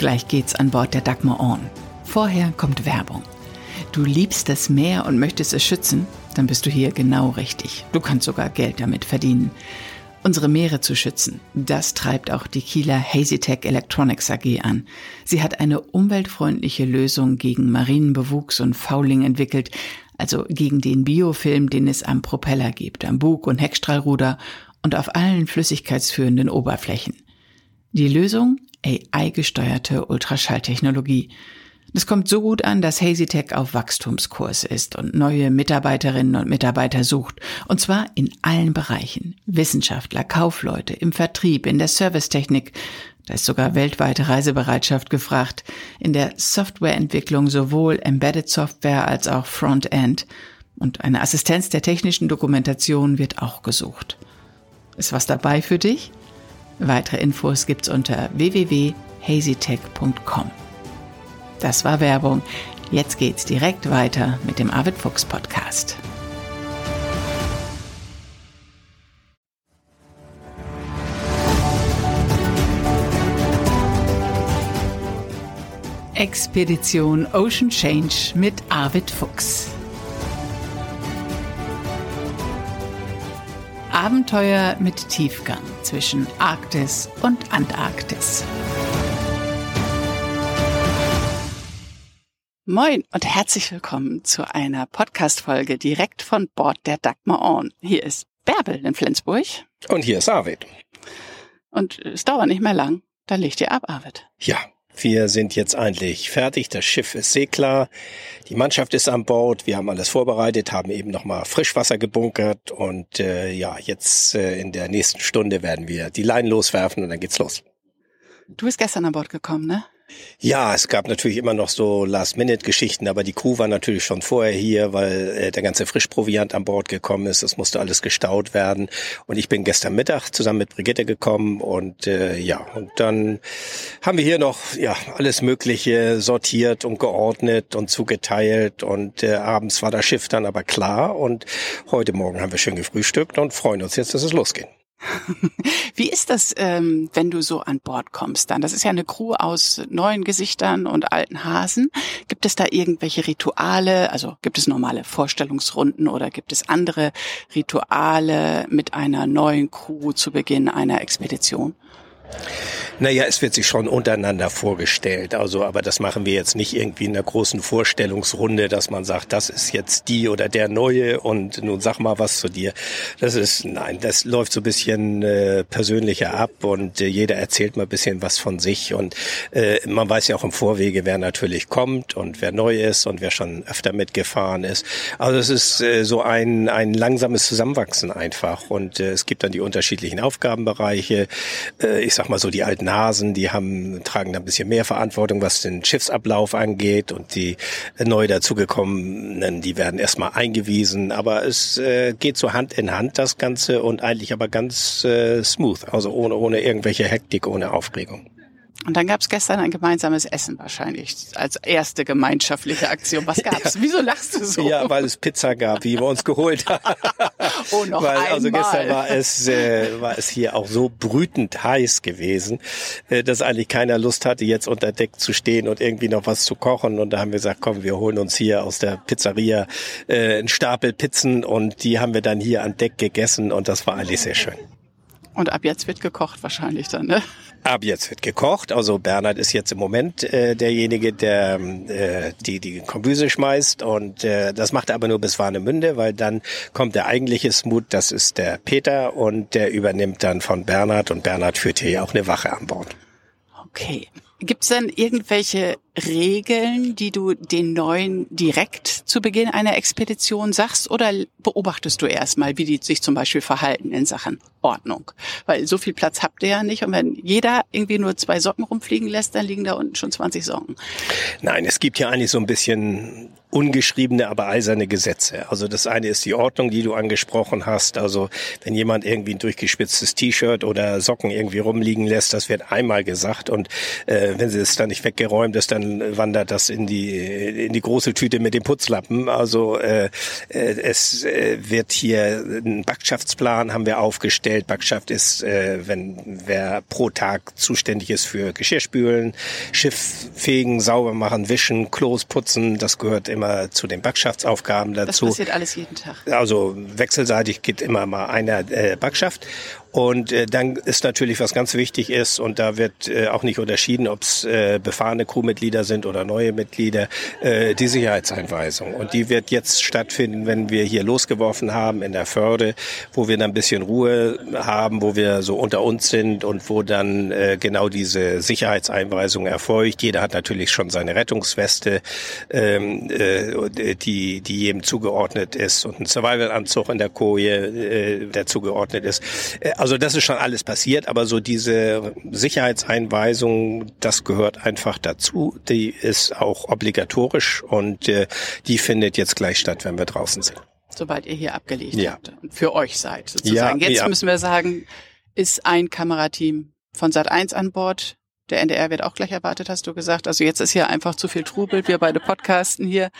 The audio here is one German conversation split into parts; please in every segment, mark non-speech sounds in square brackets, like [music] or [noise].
Gleich geht's an Bord der Dagmar On. Vorher kommt Werbung. Du liebst das Meer und möchtest es schützen? Dann bist du hier genau richtig. Du kannst sogar Geld damit verdienen. Unsere Meere zu schützen, das treibt auch die Kieler Hazytech Electronics AG an. Sie hat eine umweltfreundliche Lösung gegen Marinenbewuchs und Fouling entwickelt, also gegen den Biofilm, den es am Propeller gibt, am Bug- und Heckstrahlruder und auf allen flüssigkeitsführenden Oberflächen. Die Lösung? AI-gesteuerte Ultraschalltechnologie. Das kommt so gut an, dass HazyTech auf Wachstumskurs ist und neue Mitarbeiterinnen und Mitarbeiter sucht. Und zwar in allen Bereichen. Wissenschaftler, Kaufleute, im Vertrieb, in der Servicetechnik. Da ist sogar weltweite Reisebereitschaft gefragt. In der Softwareentwicklung sowohl Embedded Software als auch Frontend. Und eine Assistenz der technischen Dokumentation wird auch gesucht. Ist was dabei für dich? Weitere Infos gibt's unter www.hazytech.com. Das war Werbung. Jetzt geht's direkt weiter mit dem Arvid Fuchs Podcast. Expedition Ocean Change mit Arvid Fuchs. Abenteuer mit Tiefgang zwischen Arktis und Antarktis. Moin und herzlich willkommen zu einer Podcast-Folge direkt von Bord der Dagmar On. Hier ist Bärbel in Flensburg. Und hier ist Arvid. Und es dauert nicht mehr lang, dann legt ihr ab, Arvid. Ja, wir sind jetzt eigentlich fertig. Das Schiff ist seeklar. Die Mannschaft ist an Bord. Wir haben alles vorbereitet, haben eben nochmal Frischwasser gebunkert. Und äh, ja, jetzt äh, in der nächsten Stunde werden wir die Leinen loswerfen und dann geht's los. Du bist gestern an Bord gekommen, ne? Ja, es gab natürlich immer noch so Last-Minute-Geschichten, aber die Crew war natürlich schon vorher hier, weil äh, der ganze Frischproviant an Bord gekommen ist. Es musste alles gestaut werden. Und ich bin gestern Mittag zusammen mit Brigitte gekommen und äh, ja, und dann haben wir hier noch ja alles Mögliche sortiert und geordnet und zugeteilt. Und äh, abends war das Schiff dann aber klar. Und heute Morgen haben wir schön gefrühstückt und freuen uns jetzt, dass es losgeht. Wie ist das, ähm, wenn du so an Bord kommst dann? Das ist ja eine Crew aus neuen Gesichtern und alten Hasen. Gibt es da irgendwelche Rituale? Also gibt es normale Vorstellungsrunden oder gibt es andere Rituale mit einer neuen Crew zu Beginn einer Expedition? Naja, es wird sich schon untereinander vorgestellt. Also, aber das machen wir jetzt nicht irgendwie in einer großen Vorstellungsrunde, dass man sagt, das ist jetzt die oder der Neue und nun sag mal was zu dir. Das ist, nein, das läuft so ein bisschen äh, persönlicher ab und äh, jeder erzählt mal ein bisschen was von sich und äh, man weiß ja auch im Vorwege, wer natürlich kommt und wer neu ist und wer schon öfter mitgefahren ist. Also es ist äh, so ein, ein langsames Zusammenwachsen einfach und äh, es gibt dann die unterschiedlichen Aufgabenbereiche. Äh, ich sag mal so, die alten Hasen, die haben, tragen da ein bisschen mehr Verantwortung, was den Schiffsablauf angeht. Und die neu dazugekommenen, die werden erstmal eingewiesen, aber es äh, geht so Hand in Hand das Ganze und eigentlich aber ganz äh, smooth, also ohne, ohne irgendwelche Hektik, ohne Aufregung. Und dann gab es gestern ein gemeinsames Essen wahrscheinlich als erste gemeinschaftliche Aktion. Was [laughs] gab's? Ja. Wieso lachst du so? Ja, weil es Pizza gab, die wir uns geholt haben. [laughs] oh, noch weil, einmal. Also gestern war es, äh, war es hier auch so brütend heiß gewesen, äh, dass eigentlich keiner Lust hatte, jetzt unter Deck zu stehen und irgendwie noch was zu kochen. Und da haben wir gesagt, komm, wir holen uns hier aus der Pizzeria äh, einen Stapel Pizzen und die haben wir dann hier an Deck gegessen und das war eigentlich sehr schön. Und ab jetzt wird gekocht wahrscheinlich dann, ne? Ab jetzt wird gekocht. Also Bernhard ist jetzt im Moment äh, derjenige, der äh, die die Kombüse schmeißt und äh, das macht er aber nur bis Warnemünde, weil dann kommt der eigentliche Smooth, das ist der Peter und der übernimmt dann von Bernhard und Bernhard führt hier auch eine Wache an Bord. Okay. Gibt es denn irgendwelche Regeln, die du den Neuen direkt zu Beginn einer Expedition sagst oder beobachtest du erstmal, wie die sich zum Beispiel verhalten in Sachen Ordnung? Weil so viel Platz habt ihr ja nicht und wenn jeder irgendwie nur zwei Socken rumfliegen lässt, dann liegen da unten schon 20 Socken. Nein, es gibt ja eigentlich so ein bisschen ungeschriebene, aber eiserne Gesetze. Also das eine ist die Ordnung, die du angesprochen hast. Also wenn jemand irgendwie ein durchgespitztes T-Shirt oder Socken irgendwie rumliegen lässt, das wird einmal gesagt und äh, wenn sie es dann nicht weggeräumt ist, dann dann wandert das in die in die große Tüte mit dem Putzlappen. Also äh, äh, es äh, wird hier ein Backschaftsplan haben wir aufgestellt. Backschaft ist, äh, wenn wer pro Tag zuständig ist für Geschirrspülen, Schiff fegen, sauber machen, wischen, Klos putzen. Das gehört immer zu den Backschaftsaufgaben dazu. Das passiert alles jeden Tag. Also wechselseitig geht immer mal einer äh, Backschaft. Und äh, dann ist natürlich, was ganz wichtig ist, und da wird äh, auch nicht unterschieden, ob es äh, befahrene Crewmitglieder sind oder neue Mitglieder, äh, die Sicherheitseinweisung. Und die wird jetzt stattfinden, wenn wir hier losgeworfen haben in der Förde, wo wir dann ein bisschen Ruhe haben, wo wir so unter uns sind und wo dann äh, genau diese Sicherheitseinweisung erfolgt. Jeder hat natürlich schon seine Rettungsweste, ähm, äh, die, die jedem zugeordnet ist und ein Survival-Anzug in der Koje, äh, der zugeordnet ist. Äh, also das ist schon alles passiert, aber so diese Sicherheitseinweisung, das gehört einfach dazu. Die ist auch obligatorisch und äh, die findet jetzt gleich statt, wenn wir draußen sind. Sobald ihr hier abgelegt Ja. habt und für euch seid sozusagen. Ja, Jetzt ja. müssen wir sagen, ist ein Kamerateam von Sat 1 an Bord. Der NDR wird auch gleich erwartet, hast du gesagt. Also jetzt ist hier einfach zu viel Trubel. Wir beide podcasten hier.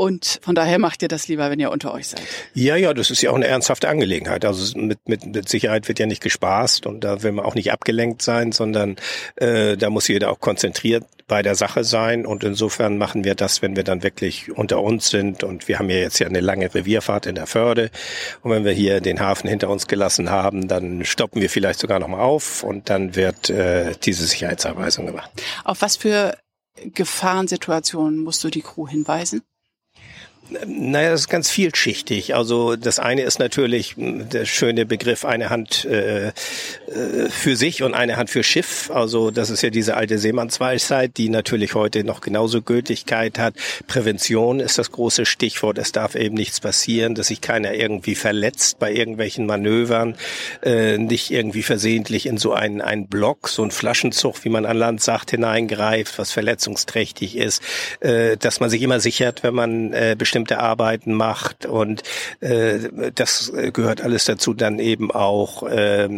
Und von daher macht ihr das lieber, wenn ihr unter euch seid. Ja, ja, das ist ja auch eine ernsthafte Angelegenheit. Also mit, mit, mit Sicherheit wird ja nicht gespaßt und da will man auch nicht abgelenkt sein, sondern äh, da muss jeder auch konzentriert bei der Sache sein. Und insofern machen wir das, wenn wir dann wirklich unter uns sind. Und wir haben ja jetzt ja eine lange Revierfahrt in der Förde. Und wenn wir hier den Hafen hinter uns gelassen haben, dann stoppen wir vielleicht sogar nochmal auf und dann wird äh, diese Sicherheitsanweisung gemacht. Auf was für Gefahrensituationen musst du die Crew hinweisen? Naja, das ist ganz vielschichtig. Also das eine ist natürlich mh, der schöne Begriff eine Hand äh, äh, für sich und eine Hand für Schiff. Also das ist ja diese alte Seemannsweisheit, die natürlich heute noch genauso Gültigkeit hat. Prävention ist das große Stichwort. Es darf eben nichts passieren, dass sich keiner irgendwie verletzt bei irgendwelchen Manövern, äh, nicht irgendwie versehentlich in so einen, einen Block, so einen Flaschenzug, wie man an Land sagt, hineingreift, was verletzungsträchtig ist, äh, dass man sich immer sichert, wenn man äh, bestimmte Arbeiten macht und äh, das gehört alles dazu dann eben auch, äh,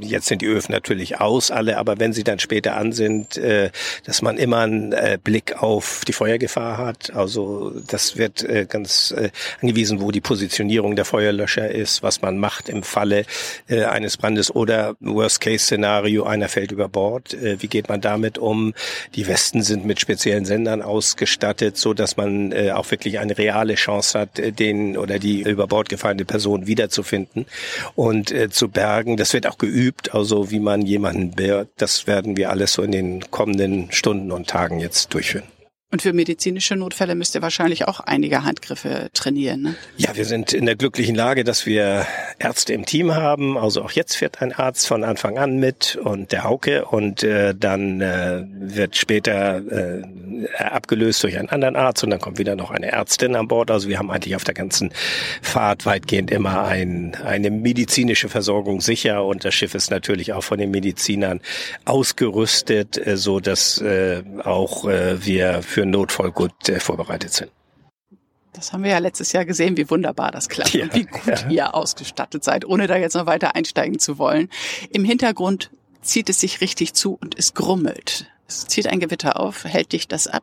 jetzt sind die Öfen natürlich aus alle, aber wenn sie dann später an sind, äh, dass man immer einen äh, Blick auf die Feuergefahr hat. Also das wird äh, ganz äh, angewiesen, wo die Positionierung der Feuerlöscher ist, was man macht im Falle äh, eines Brandes oder Worst-Case-Szenario, einer fällt über Bord. Äh, wie geht man damit um? Die Westen sind mit speziellen Sendern ausgestattet, so dass man äh, auch wirklich eine reale Chance hat, äh, den oder die über Bord gefallene Person wiederzufinden und äh, zu bergen. Das wird auch geübt, also wie man jemanden bergt. Das werden wir alles so in den kommenden Stunden und Tagen jetzt durchführen. Und für medizinische Notfälle müsst ihr wahrscheinlich auch einige Handgriffe trainieren. Ne? Ja, wir sind in der glücklichen Lage, dass wir Ärzte im Team haben. Also auch jetzt fährt ein Arzt von Anfang an mit und der Hauke und äh, dann äh, wird später äh, abgelöst durch einen anderen Arzt und dann kommt wieder noch eine Ärztin an Bord. Also wir haben eigentlich auf der ganzen Fahrt weitgehend immer ein, eine medizinische Versorgung sicher und das Schiff ist natürlich auch von den Medizinern ausgerüstet, äh, so dass äh, auch äh, wir für Notfall gut äh, vorbereitet sind. Das haben wir ja letztes Jahr gesehen, wie wunderbar das klappt Ja, und wie gut ja. ihr ausgestattet seid, ohne da jetzt noch weiter einsteigen zu wollen. Im Hintergrund zieht es sich richtig zu und es grummelt. Es zieht ein Gewitter auf. Hält dich das ab?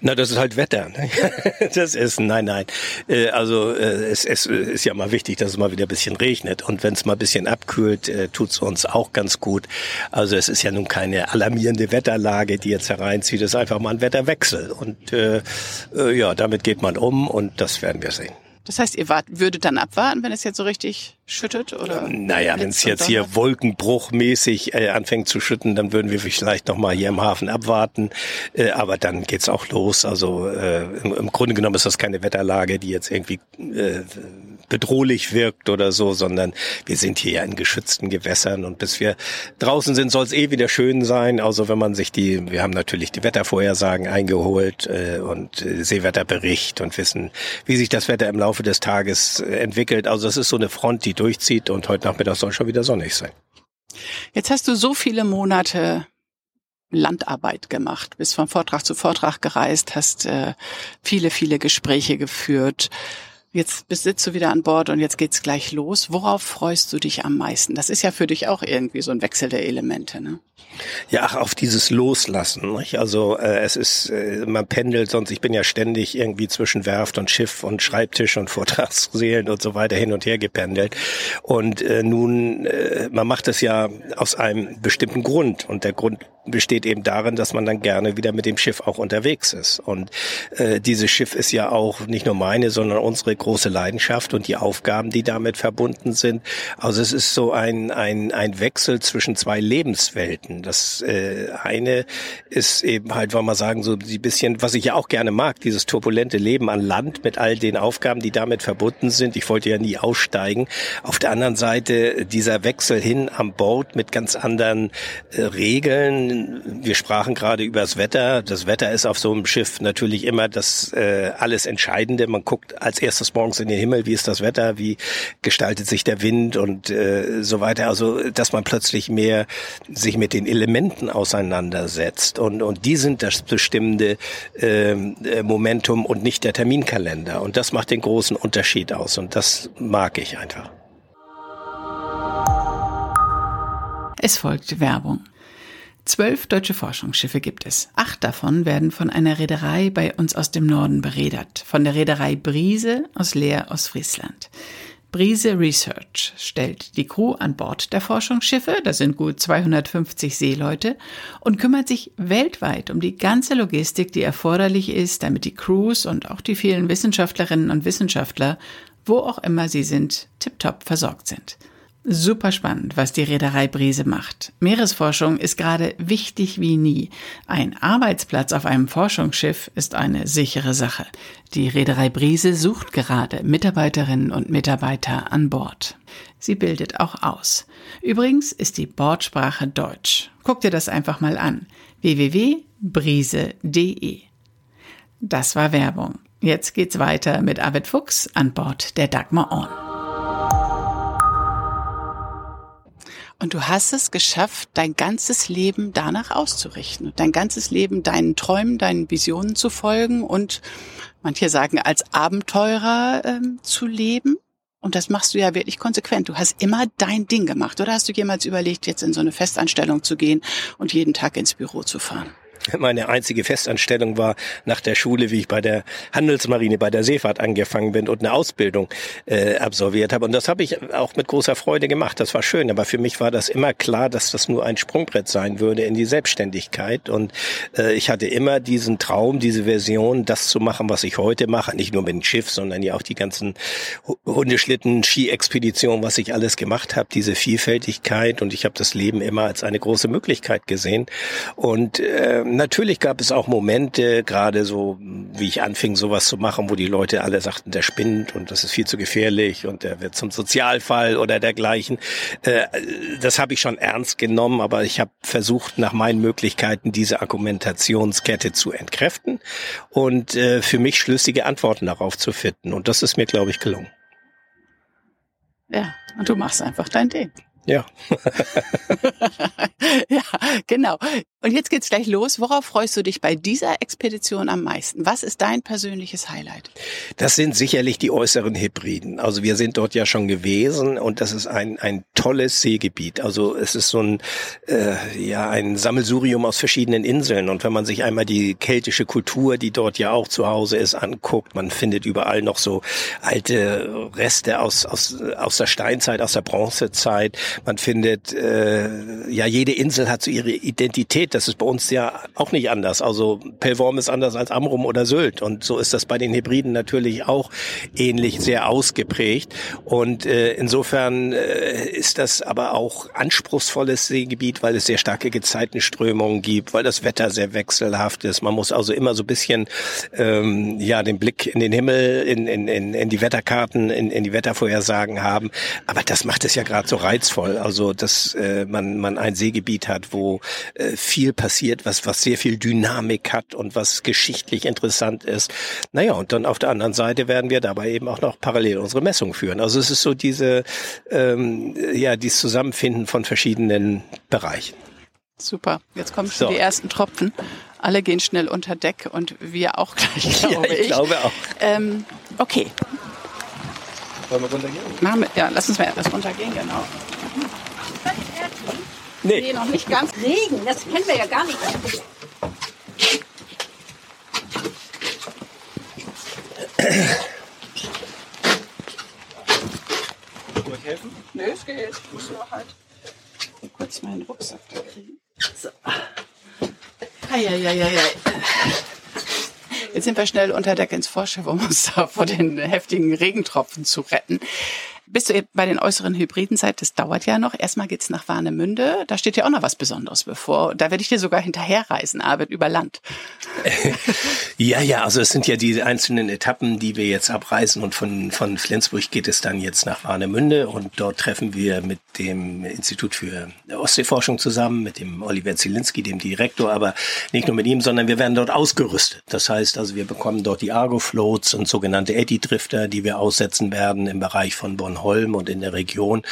Na, das ist halt Wetter. ne? [laughs] Das ist, nein, nein. Äh, Also äh, es, es ist ja mal wichtig, dass es mal wieder ein bisschen regnet. Und wenn es mal ein bisschen abkühlt, äh, tut's uns auch ganz gut. Also es ist ja nun keine alarmierende Wetterlage, die jetzt hereinzieht. Es ist einfach mal ein Wetterwechsel. Und äh, ja, damit geht man um und das werden wir sehen. Das heißt, ihr wart, würdet dann abwarten, wenn es jetzt so richtig schüttet? Oder Naja, wenn es jetzt hier wolkenbruchmäßig äh, anfängt zu schütten, dann würden wir vielleicht noch mal hier im Hafen abwarten. Äh, aber dann geht's auch los. Also äh, im, im Grunde genommen ist das keine Wetterlage, die jetzt irgendwie äh, bedrohlich wirkt oder so, sondern wir sind hier ja in geschützten Gewässern und bis wir draußen sind, soll es eh wieder schön sein. Also wenn man sich die, wir haben natürlich die Wettervorhersagen eingeholt äh, und äh, Seewetterbericht und wissen, wie sich das Wetter im Laufe des Tages äh, entwickelt. Also es ist so eine Front, die durchzieht und heute Nachmittag soll schon wieder sonnig sein. Jetzt hast du so viele Monate Landarbeit gemacht, bist von Vortrag zu Vortrag gereist, hast äh, viele, viele Gespräche geführt. Jetzt sitzt du wieder an Bord und jetzt geht's gleich los. Worauf freust du dich am meisten? Das ist ja für dich auch irgendwie so ein Wechsel der Elemente, ne? Ja, ach, auf dieses Loslassen. Nicht? Also äh, es ist, äh, man pendelt sonst, ich bin ja ständig irgendwie zwischen Werft und Schiff und Schreibtisch und [laughs] Vortragssälen und so weiter hin und her gependelt. Und äh, nun, äh, man macht es ja aus einem bestimmten Grund. Und der Grund besteht eben darin, dass man dann gerne wieder mit dem Schiff auch unterwegs ist. Und äh, dieses Schiff ist ja auch nicht nur meine, sondern unsere große Leidenschaft und die Aufgaben, die damit verbunden sind. Also es ist so ein, ein, ein Wechsel zwischen zwei Lebenswelten. Das äh, eine ist eben halt, wollen wir sagen, so ein bisschen, was ich ja auch gerne mag, dieses turbulente Leben an Land mit all den Aufgaben, die damit verbunden sind. Ich wollte ja nie aussteigen. Auf der anderen Seite dieser Wechsel hin am Boot mit ganz anderen äh, Regeln, wir sprachen gerade über das Wetter. Das Wetter ist auf so einem Schiff natürlich immer das äh, alles Entscheidende. Man guckt als erstes morgens in den Himmel, wie ist das Wetter, wie gestaltet sich der Wind und äh, so weiter. Also, dass man plötzlich mehr sich mit den Elementen auseinandersetzt. Und, und die sind das bestimmende ähm, äh, Momentum und nicht der Terminkalender. Und das macht den großen Unterschied aus. Und das mag ich einfach. Es folgt Werbung. Zwölf deutsche Forschungsschiffe gibt es. Acht davon werden von einer Reederei bei uns aus dem Norden beredert, von der Reederei Brise aus Leer aus Friesland. Brise Research stellt die Crew an Bord der Forschungsschiffe, das sind gut 250 Seeleute, und kümmert sich weltweit um die ganze Logistik, die erforderlich ist, damit die Crews und auch die vielen Wissenschaftlerinnen und Wissenschaftler, wo auch immer sie sind, tiptop versorgt sind. Super spannend, was die Reederei Brise macht. Meeresforschung ist gerade wichtig wie nie. Ein Arbeitsplatz auf einem Forschungsschiff ist eine sichere Sache. Die Reederei Brise sucht gerade Mitarbeiterinnen und Mitarbeiter an Bord. Sie bildet auch aus. Übrigens ist die Bordsprache Deutsch. Guck dir das einfach mal an. www.brise.de. Das war Werbung. Jetzt geht's weiter mit Arvid Fuchs an Bord der Dagmar Orn. Und du hast es geschafft, dein ganzes Leben danach auszurichten, dein ganzes Leben deinen Träumen, deinen Visionen zu folgen und manche sagen als Abenteurer ähm, zu leben. Und das machst du ja wirklich konsequent. Du hast immer dein Ding gemacht. Oder hast du jemals überlegt, jetzt in so eine Festanstellung zu gehen und jeden Tag ins Büro zu fahren? Meine einzige Festanstellung war nach der Schule, wie ich bei der Handelsmarine, bei der Seefahrt angefangen bin und eine Ausbildung äh, absolviert habe. Und das habe ich auch mit großer Freude gemacht. Das war schön. Aber für mich war das immer klar, dass das nur ein Sprungbrett sein würde in die Selbstständigkeit. Und äh, ich hatte immer diesen Traum, diese Version, das zu machen, was ich heute mache. Nicht nur mit dem Schiff, sondern ja auch die ganzen Hundeschlitten, Ski-Expeditionen, was ich alles gemacht habe, diese Vielfältigkeit. Und ich habe das Leben immer als eine große Möglichkeit gesehen. Und äh, natürlich gab es auch Momente, gerade so, wie ich anfing, sowas zu machen, wo die Leute alle sagten, der spinnt und das ist viel zu gefährlich und der wird zum Sozialfall oder dergleichen. Äh, das habe ich schon ernst genommen, aber ich habe versucht, nach meinen Möglichkeiten diese Argumentationskette zu entkräften und äh, für mich schlüssige Antworten darauf zu finden. Und das ist mir, glaube ich, gelungen. Ja, und du machst einfach dein Ding. Ja. [laughs] ja, genau. Und jetzt geht's gleich los. Worauf freust du dich bei dieser Expedition am meisten? Was ist dein persönliches Highlight? Das sind sicherlich die äußeren Hebriden. Also wir sind dort ja schon gewesen und das ist ein, ein tolles Seegebiet. Also es ist so ein, äh, ja, ein Sammelsurium aus verschiedenen Inseln. Und wenn man sich einmal die keltische Kultur, die dort ja auch zu Hause ist, anguckt, man findet überall noch so alte Reste aus, aus, aus der Steinzeit, aus der Bronzezeit. Man findet, äh, ja, jede Insel hat so ihre Identität das ist bei uns ja auch nicht anders. Also Pellworm ist anders als Amrum oder Sylt. Und so ist das bei den Hybriden natürlich auch ähnlich sehr ausgeprägt. Und äh, insofern äh, ist das aber auch anspruchsvolles Seegebiet, weil es sehr starke Gezeitenströmungen gibt, weil das Wetter sehr wechselhaft ist. Man muss also immer so ein bisschen ähm, ja den Blick in den Himmel, in, in, in, in die Wetterkarten, in, in die Wettervorhersagen haben. Aber das macht es ja gerade so reizvoll. Also dass äh, man, man ein Seegebiet hat, wo äh, viel viel passiert, was, was sehr viel Dynamik hat und was geschichtlich interessant ist. Naja, und dann auf der anderen Seite werden wir dabei eben auch noch parallel unsere Messung führen. Also es ist so diese, ähm, ja, dieses Zusammenfinden von verschiedenen Bereichen. Super. Jetzt kommen schon so. die ersten Tropfen. Alle gehen schnell unter Deck und wir auch gleich, [laughs] glaube ja, ich. ich glaube auch. Ähm, okay. Wollen wir runtergehen? Machen wir, ja, lass uns mal etwas runtergehen, genau. Nee. Nee, noch nicht ganz. Regen, das kennen wir ja gar nicht. Soll ich helfen? Nö, es geht. Ich muss nur halt kurz meinen Rucksack da kriegen. So. Eieieiei. Jetzt sind wir schnell unter Deck ins Vorschiff, um uns da vor den heftigen Regentropfen zu retten. Bis du bei den äußeren Hybriden seid, das dauert ja noch. Erstmal geht's nach Warnemünde. Da steht ja auch noch was Besonderes bevor. Da werde ich dir sogar hinterherreisen, Arbeit über Land. [laughs] Ja, ja, also es sind ja die einzelnen Etappen, die wir jetzt abreisen und von, von Flensburg geht es dann jetzt nach Warnemünde und dort treffen wir mit dem Institut für Ostseeforschung zusammen, mit dem Oliver Zielinski, dem Direktor, aber nicht nur mit ihm, sondern wir werden dort ausgerüstet. Das heißt also, wir bekommen dort die Argo-Floats und sogenannte Eddy-Drifter, die wir aussetzen werden im Bereich von Bornholm und in der Region.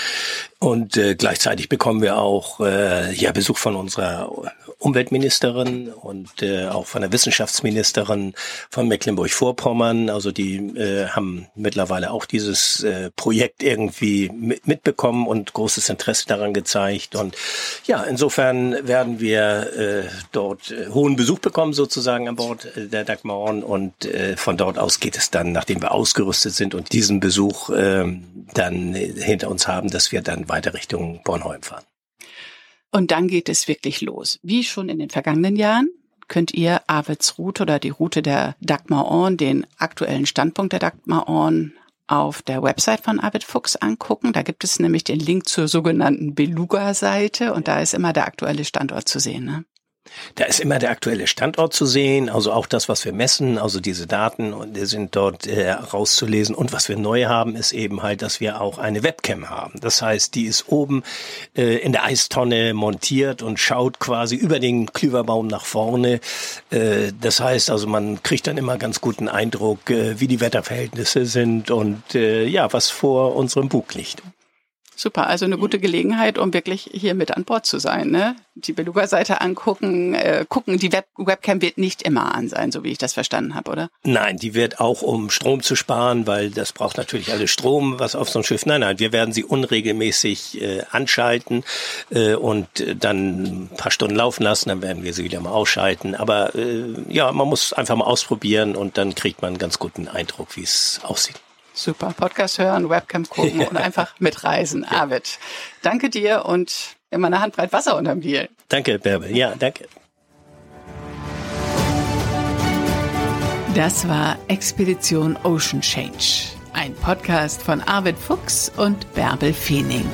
Und äh, gleichzeitig bekommen wir auch äh, ja Besuch von unserer Umweltministerin und äh, auch von der Wissenschaftsministerin von Mecklenburg-Vorpommern. Also die äh, haben mittlerweile auch dieses äh, Projekt irgendwie mit, mitbekommen und großes Interesse daran gezeigt. Und ja, insofern werden wir äh, dort äh, hohen Besuch bekommen sozusagen an Bord äh, der Dagmar Horn und äh, von dort aus geht es dann, nachdem wir ausgerüstet sind und diesen Besuch äh, dann hinter uns haben, dass wir dann weiter Richtung Bornholm fahren. Und dann geht es wirklich los. Wie schon in den vergangenen Jahren könnt ihr Arvids Route oder die Route der Dagmar Orn, den aktuellen Standpunkt der Dagmar Orn auf der Website von Arvid Fuchs angucken. Da gibt es nämlich den Link zur sogenannten Beluga-Seite und da ist immer der aktuelle Standort zu sehen. Ne? Da ist immer der aktuelle Standort zu sehen, also auch das, was wir messen, also diese Daten sind dort äh, rauszulesen. Und was wir neu haben, ist eben halt, dass wir auch eine Webcam haben. Das heißt, die ist oben äh, in der Eistonne montiert und schaut quasi über den Klüverbaum nach vorne. Äh, das heißt also, man kriegt dann immer ganz guten Eindruck, äh, wie die Wetterverhältnisse sind und äh, ja, was vor unserem Bug liegt. Super, also eine gute Gelegenheit, um wirklich hier mit an Bord zu sein. Ne? Die Beluga-Seite angucken, äh, gucken. Die Web Webcam wird nicht immer an sein, so wie ich das verstanden habe, oder? Nein, die wird auch, um Strom zu sparen, weil das braucht natürlich alles Strom, was auf so ein Schiff. Nein, nein, wir werden sie unregelmäßig äh, anschalten äh, und dann ein paar Stunden laufen lassen, dann werden wir sie wieder mal ausschalten. Aber äh, ja, man muss einfach mal ausprobieren und dann kriegt man einen ganz guten Eindruck, wie es aussieht. Super. Podcast hören, Webcam gucken ja. und einfach mitreisen. Ja. Arvid, danke dir und immer eine Handbreit Wasser unterm Deal. Danke, Bärbel. Ja, danke. Das war Expedition Ocean Change, ein Podcast von Arvid Fuchs und Bärbel Feening.